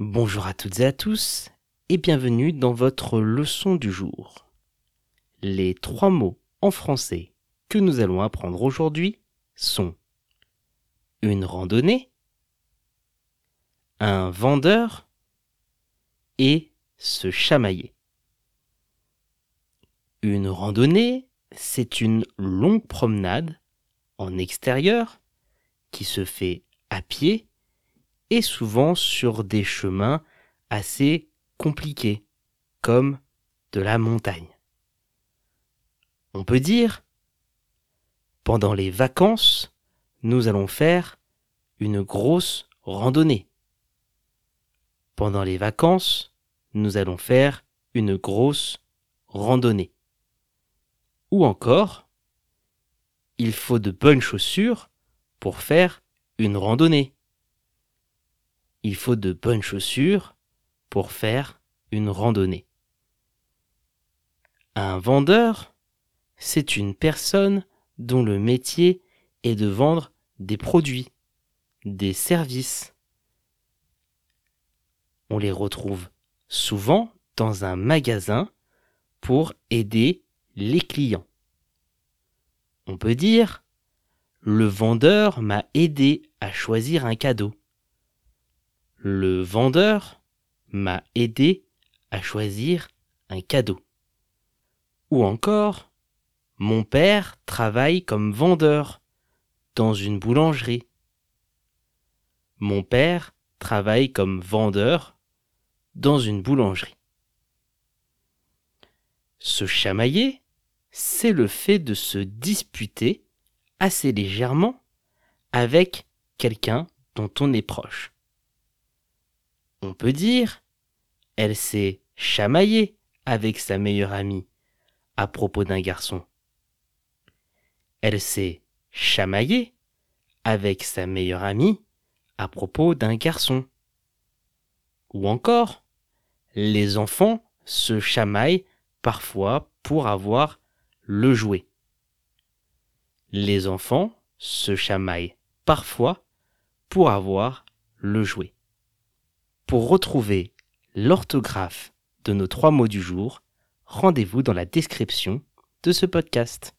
Bonjour à toutes et à tous et bienvenue dans votre leçon du jour. Les trois mots en français que nous allons apprendre aujourd'hui sont une randonnée, un vendeur et se chamailler. Une randonnée, c'est une longue promenade en extérieur qui se fait à pied et souvent sur des chemins assez compliqués, comme de la montagne. On peut dire, pendant les vacances, nous allons faire une grosse randonnée. Pendant les vacances, nous allons faire une grosse randonnée. Ou encore, il faut de bonnes chaussures pour faire une randonnée il faut de bonnes chaussures pour faire une randonnée. Un vendeur, c'est une personne dont le métier est de vendre des produits, des services. On les retrouve souvent dans un magasin pour aider les clients. On peut dire le vendeur m'a aidé à choisir un cadeau. Le vendeur m'a aidé à choisir un cadeau. Ou encore, mon père travaille comme vendeur dans une boulangerie. Mon père travaille comme vendeur dans une boulangerie. Se chamailler, c'est le fait de se disputer assez légèrement avec quelqu'un dont on est proche on peut dire, elle s'est chamaillée avec sa meilleure amie à propos d'un garçon. Elle s'est chamaillée avec sa meilleure amie à propos d'un garçon. Ou encore, les enfants se chamaillent parfois pour avoir le jouet. Les enfants se chamaillent parfois pour avoir le jouet. Pour retrouver l'orthographe de nos trois mots du jour, rendez-vous dans la description de ce podcast.